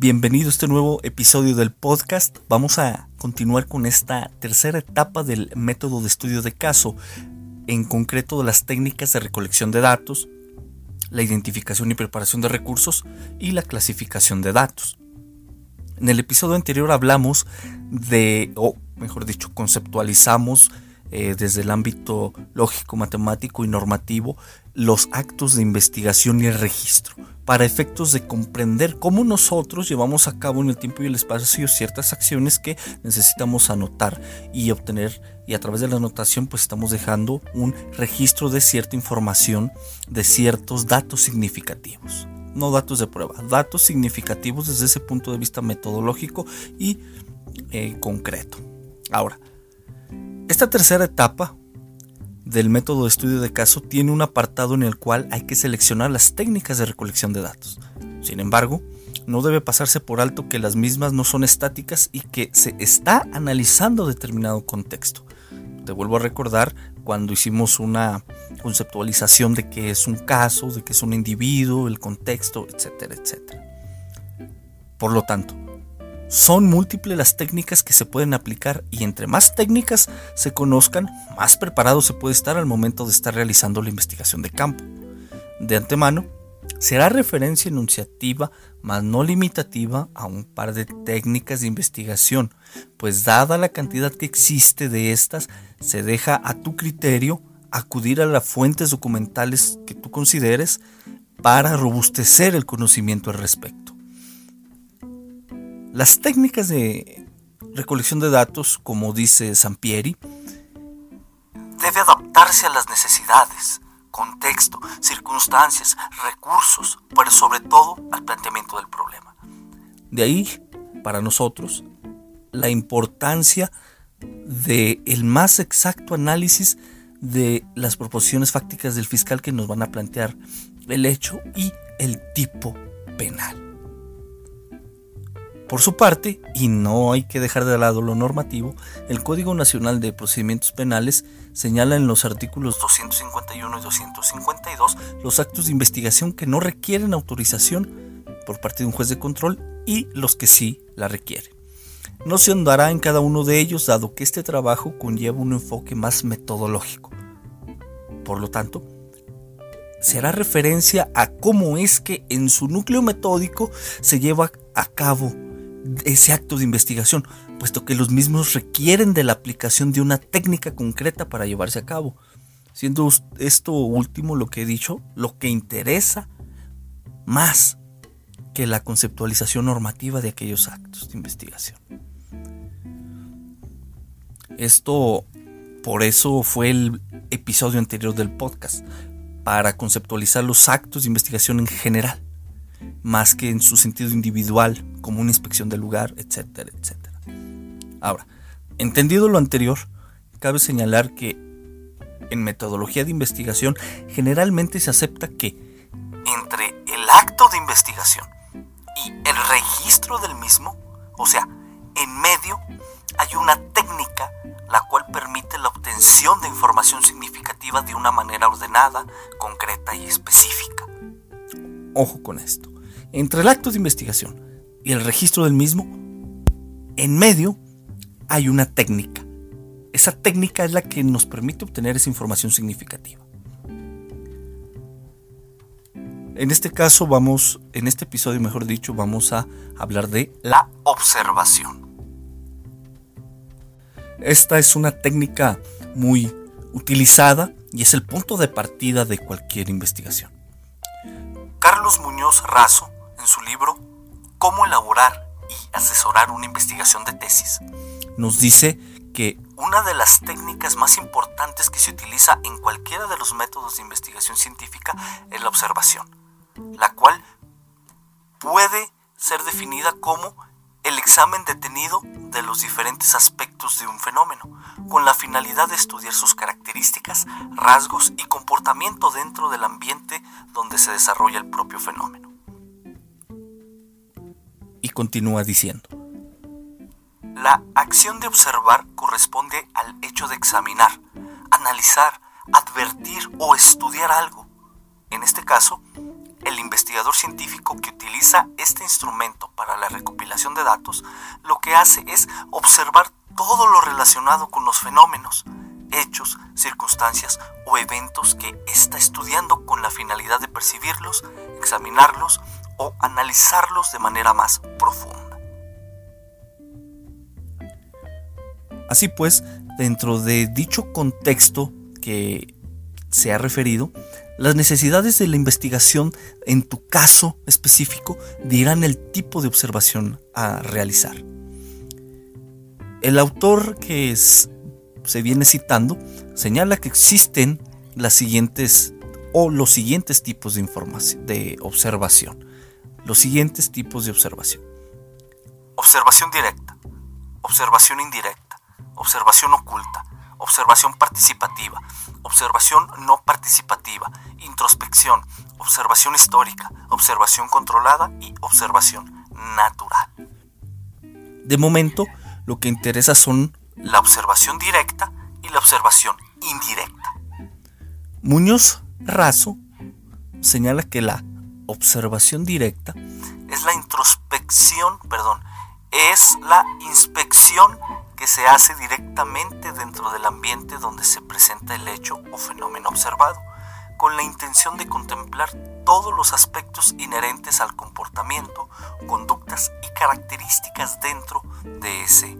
Bienvenido a este nuevo episodio del podcast. Vamos a continuar con esta tercera etapa del método de estudio de caso, en concreto de las técnicas de recolección de datos, la identificación y preparación de recursos y la clasificación de datos. En el episodio anterior hablamos de, o mejor dicho, conceptualizamos eh, desde el ámbito lógico, matemático y normativo los actos de investigación y el registro, para efectos de comprender cómo nosotros llevamos a cabo en el tiempo y el espacio ciertas acciones que necesitamos anotar y obtener y a través de la anotación pues estamos dejando un registro de cierta información, de ciertos datos significativos. No datos de prueba, datos significativos desde ese punto de vista metodológico y eh, concreto. Ahora, esta tercera etapa del método de estudio de caso tiene un apartado en el cual hay que seleccionar las técnicas de recolección de datos. Sin embargo, no debe pasarse por alto que las mismas no son estáticas y que se está analizando determinado contexto. Te vuelvo a recordar cuando hicimos una conceptualización de qué es un caso, de qué es un individuo, el contexto, etcétera, etcétera. Por lo tanto, son múltiples las técnicas que se pueden aplicar y entre más técnicas se conozcan, más preparado se puede estar al momento de estar realizando la investigación de campo. De antemano, será referencia enunciativa, más no limitativa, a un par de técnicas de investigación, pues dada la cantidad que existe de estas, se deja a tu criterio acudir a las fuentes documentales que tú consideres para robustecer el conocimiento al respecto. Las técnicas de recolección de datos, como dice Sampieri, debe adaptarse a las necesidades, contexto, circunstancias, recursos, pero sobre todo al planteamiento del problema. De ahí, para nosotros, la importancia de el más exacto análisis de las proposiciones fácticas del fiscal que nos van a plantear el hecho y el tipo penal. Por su parte, y no hay que dejar de lado lo normativo, el Código Nacional de Procedimientos Penales señala en los artículos 251 y 252 los actos de investigación que no requieren autorización por parte de un juez de control y los que sí la requieren. No se andará en cada uno de ellos dado que este trabajo conlleva un enfoque más metodológico. Por lo tanto, será referencia a cómo es que en su núcleo metódico se lleva a cabo ese acto de investigación, puesto que los mismos requieren de la aplicación de una técnica concreta para llevarse a cabo. Siendo esto último lo que he dicho, lo que interesa más que la conceptualización normativa de aquellos actos de investigación. Esto, por eso fue el episodio anterior del podcast, para conceptualizar los actos de investigación en general más que en su sentido individual, como una inspección del lugar, etcétera, etcétera. Ahora, entendido lo anterior, cabe señalar que en metodología de investigación generalmente se acepta que entre el acto de investigación y el registro del mismo, o sea, en medio hay una técnica la cual permite la obtención de información significativa de una manera ordenada, concreta y específica. Ojo con esto. Entre el acto de investigación y el registro del mismo, en medio hay una técnica. Esa técnica es la que nos permite obtener esa información significativa. En este caso vamos, en este episodio mejor dicho, vamos a hablar de la observación. Esta es una técnica muy utilizada y es el punto de partida de cualquier investigación. Carlos Muñoz Razo, en su libro Cómo elaborar y asesorar una investigación de tesis, nos dice que una de las técnicas más importantes que se utiliza en cualquiera de los métodos de investigación científica es la observación, la cual puede ser definida como el examen detenido de los diferentes aspectos de un fenómeno, con la finalidad de estudiar sus características, rasgos y comportamiento dentro del ambiente donde se desarrolla el propio fenómeno. Y continúa diciendo, la acción de observar corresponde al hecho de examinar, analizar, advertir o estudiar algo. En este caso, el investigador científico que utiliza este instrumento para la recopilación de datos lo que hace es observar todo lo relacionado con los fenómenos, hechos, circunstancias o eventos que está estudiando con la finalidad de percibirlos, examinarlos o analizarlos de manera más profunda. Así pues, dentro de dicho contexto que se ha referido, las necesidades de la investigación en tu caso específico dirán el tipo de observación a realizar. El autor que se viene citando señala que existen las siguientes o los siguientes tipos de información de observación. Los siguientes tipos de observación. Observación directa, observación indirecta, observación oculta, observación participativa, observación no participativa, introspección, observación histórica, observación controlada y observación natural. De momento, lo que interesa son la observación directa y la observación indirecta. Muñoz Razo señala que la observación directa es la introspección, perdón, es la inspección que se hace directamente dentro del ambiente donde se presenta el hecho o fenómeno observado, con la intención de contemplar todos los aspectos inherentes al comportamiento, conductas y características dentro de ese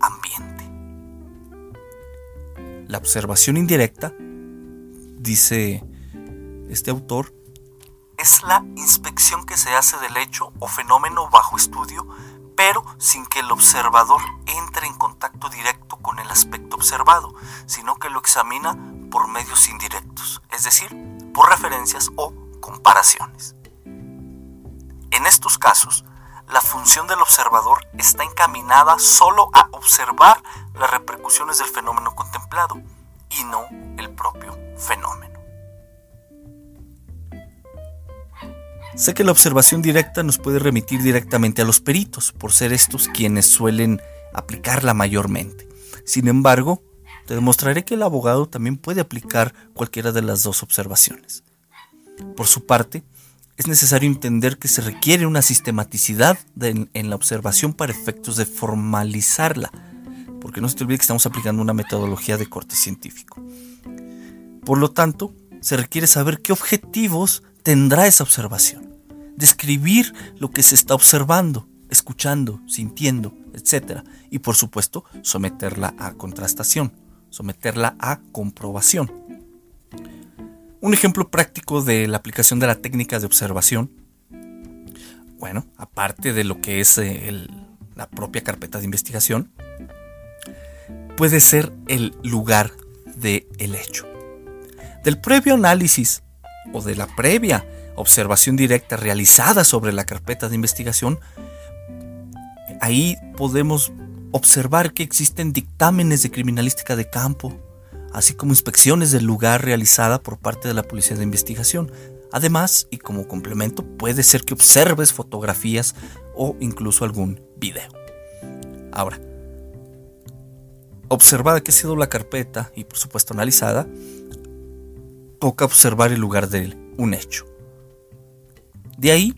ambiente. La observación indirecta, dice este autor, es la inspección que se hace del hecho o fenómeno bajo estudio pero sin que el observador entre en contacto directo con el aspecto observado, sino que lo examina por medios indirectos, es decir, por referencias o comparaciones. En estos casos, la función del observador está encaminada solo a observar las repercusiones del fenómeno contemplado y no el propio fenómeno. Sé que la observación directa nos puede remitir directamente a los peritos, por ser estos quienes suelen aplicarla mayormente. Sin embargo, te demostraré que el abogado también puede aplicar cualquiera de las dos observaciones. Por su parte, es necesario entender que se requiere una sistematicidad en la observación para efectos de formalizarla, porque no se te olvide que estamos aplicando una metodología de corte científico. Por lo tanto, se requiere saber qué objetivos tendrá esa observación. Describir lo que se está observando, escuchando, sintiendo, etc. Y por supuesto, someterla a contrastación, someterla a comprobación. Un ejemplo práctico de la aplicación de la técnica de observación, bueno, aparte de lo que es eh, la propia carpeta de investigación, puede ser el lugar del el hecho. Del previo análisis o de la previa observación directa realizada sobre la carpeta de investigación, ahí podemos observar que existen dictámenes de criminalística de campo, así como inspecciones del lugar realizada por parte de la Policía de Investigación. Además, y como complemento, puede ser que observes fotografías o incluso algún video. Ahora, observada que ha sido la carpeta y por supuesto analizada, toca observar el lugar de un hecho. De ahí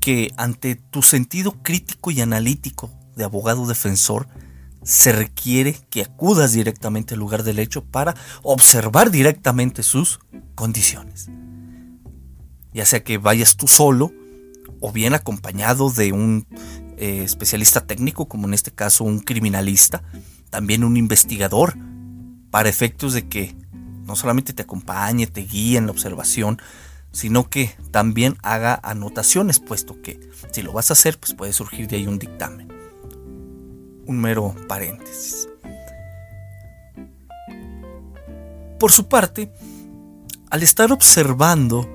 que ante tu sentido crítico y analítico de abogado defensor, se requiere que acudas directamente al lugar del hecho para observar directamente sus condiciones. Ya sea que vayas tú solo o bien acompañado de un eh, especialista técnico, como en este caso un criminalista, también un investigador, para efectos de que no solamente te acompañe, te guíe en la observación, sino que también haga anotaciones, puesto que si lo vas a hacer, pues puede surgir de ahí un dictamen. Un mero paréntesis. Por su parte, al estar observando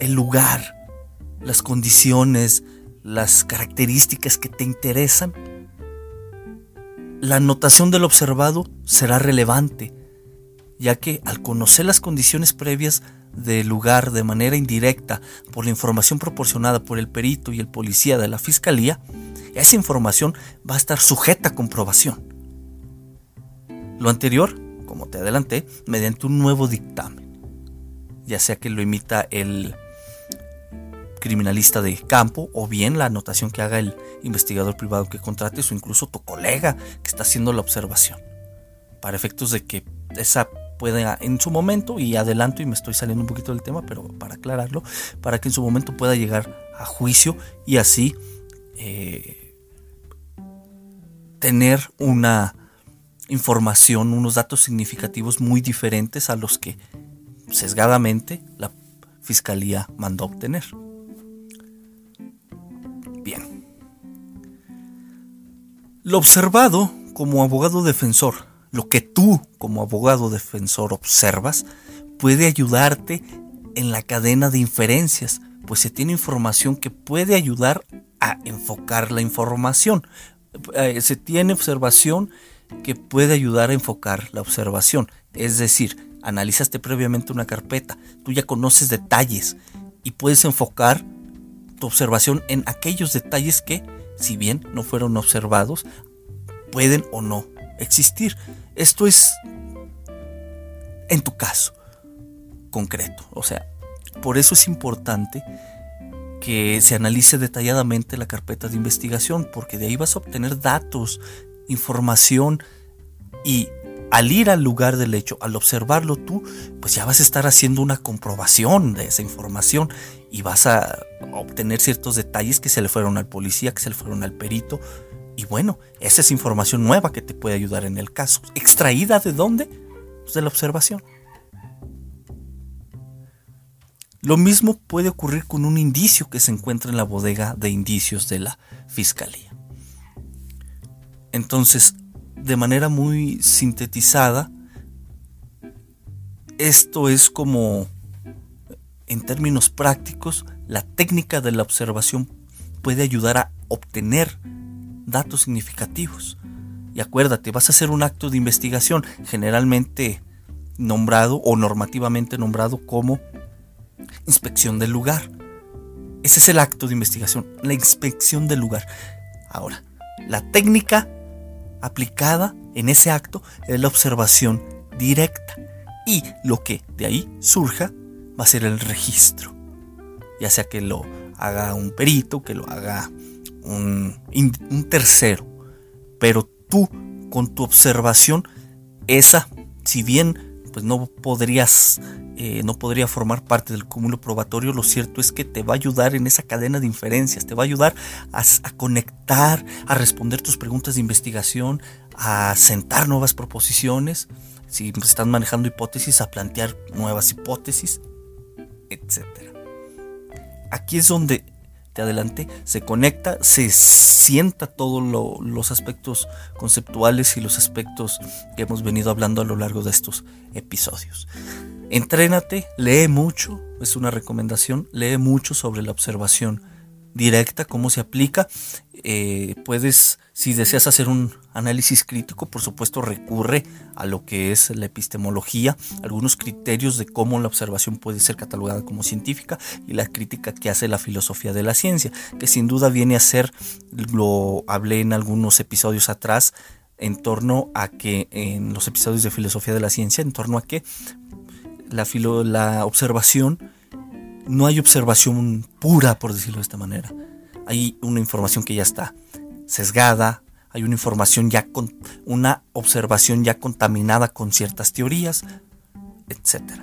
el lugar, las condiciones, las características que te interesan, la anotación del observado será relevante, ya que al conocer las condiciones previas del lugar de manera indirecta por la información proporcionada por el perito y el policía de la fiscalía, esa información va a estar sujeta a comprobación. Lo anterior, como te adelanté, mediante un nuevo dictamen, ya sea que lo emita el criminalista de campo o bien la anotación que haga el investigador privado que contrates o incluso tu colega que está haciendo la observación. Para efectos de que esa pueda en su momento, y adelanto y me estoy saliendo un poquito del tema, pero para aclararlo, para que en su momento pueda llegar a juicio y así eh, tener una información, unos datos significativos muy diferentes a los que sesgadamente la fiscalía mandó obtener. Bien. Lo observado como abogado defensor, lo que tú como abogado defensor observas, puede ayudarte en la cadena de inferencias, pues se tiene información que puede ayudar a enfocar la información. Eh, se tiene observación que puede ayudar a enfocar la observación. Es decir, analizaste previamente una carpeta, tú ya conoces detalles y puedes enfocar tu observación en aquellos detalles que, si bien no fueron observados, pueden o no existir. Esto es en tu caso concreto. O sea, por eso es importante que se analice detalladamente la carpeta de investigación, porque de ahí vas a obtener datos, información y al ir al lugar del hecho, al observarlo tú, pues ya vas a estar haciendo una comprobación de esa información y vas a obtener ciertos detalles que se le fueron al policía, que se le fueron al perito. Y bueno, esa es información nueva que te puede ayudar en el caso. ¿Extraída de dónde? Pues de la observación. Lo mismo puede ocurrir con un indicio que se encuentra en la bodega de indicios de la fiscalía. Entonces, de manera muy sintetizada, esto es como, en términos prácticos, la técnica de la observación puede ayudar a obtener datos significativos. Y acuérdate, vas a hacer un acto de investigación, generalmente nombrado o normativamente nombrado como inspección del lugar. Ese es el acto de investigación, la inspección del lugar. Ahora, la técnica aplicada en ese acto es la observación directa. Y lo que de ahí surja va a ser el registro. Ya sea que lo haga un perito, que lo haga un, tercero. Pero tú, con tu observación, esa, si bien pues no podrías eh, no podría formar parte del cúmulo probatorio, lo cierto es que te va a ayudar en esa cadena de inferencias, te va a ayudar a, conectar, a responder tus preguntas de investigación, a sentar nuevas proposiciones, si están manejando hipótesis, a plantear nuevas hipótesis, etc. Aquí es donde te adelanté, se conecta, se sienta todos los aspectos conceptuales y los aspectos que hemos venido hablando a lo largo de estos episodios. Entrénate, lee mucho, es una recomendación, lee mucho sobre la observación directa, cómo se aplica. Eh, puedes, si deseas hacer un análisis crítico, por supuesto recurre a lo que es la epistemología, algunos criterios de cómo la observación puede ser catalogada como científica y la crítica que hace la filosofía de la ciencia, que sin duda viene a ser, lo hablé en algunos episodios atrás, en torno a que en los episodios de filosofía de la ciencia, en torno a que la, la observación, no hay observación pura, por decirlo de esta manera. Hay una información que ya está sesgada, hay una información ya con una observación ya contaminada con ciertas teorías, etc.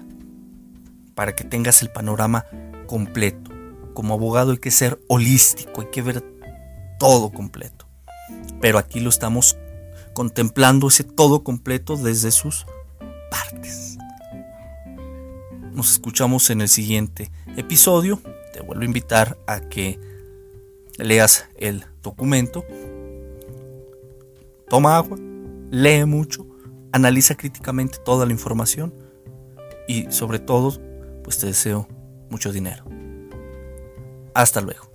Para que tengas el panorama completo. Como abogado hay que ser holístico, hay que ver todo completo. Pero aquí lo estamos contemplando ese todo completo desde sus partes. Nos escuchamos en el siguiente episodio. Te vuelvo a invitar a que leas el documento. Toma agua, lee mucho, analiza críticamente toda la información y sobre todo, pues te deseo mucho dinero. Hasta luego.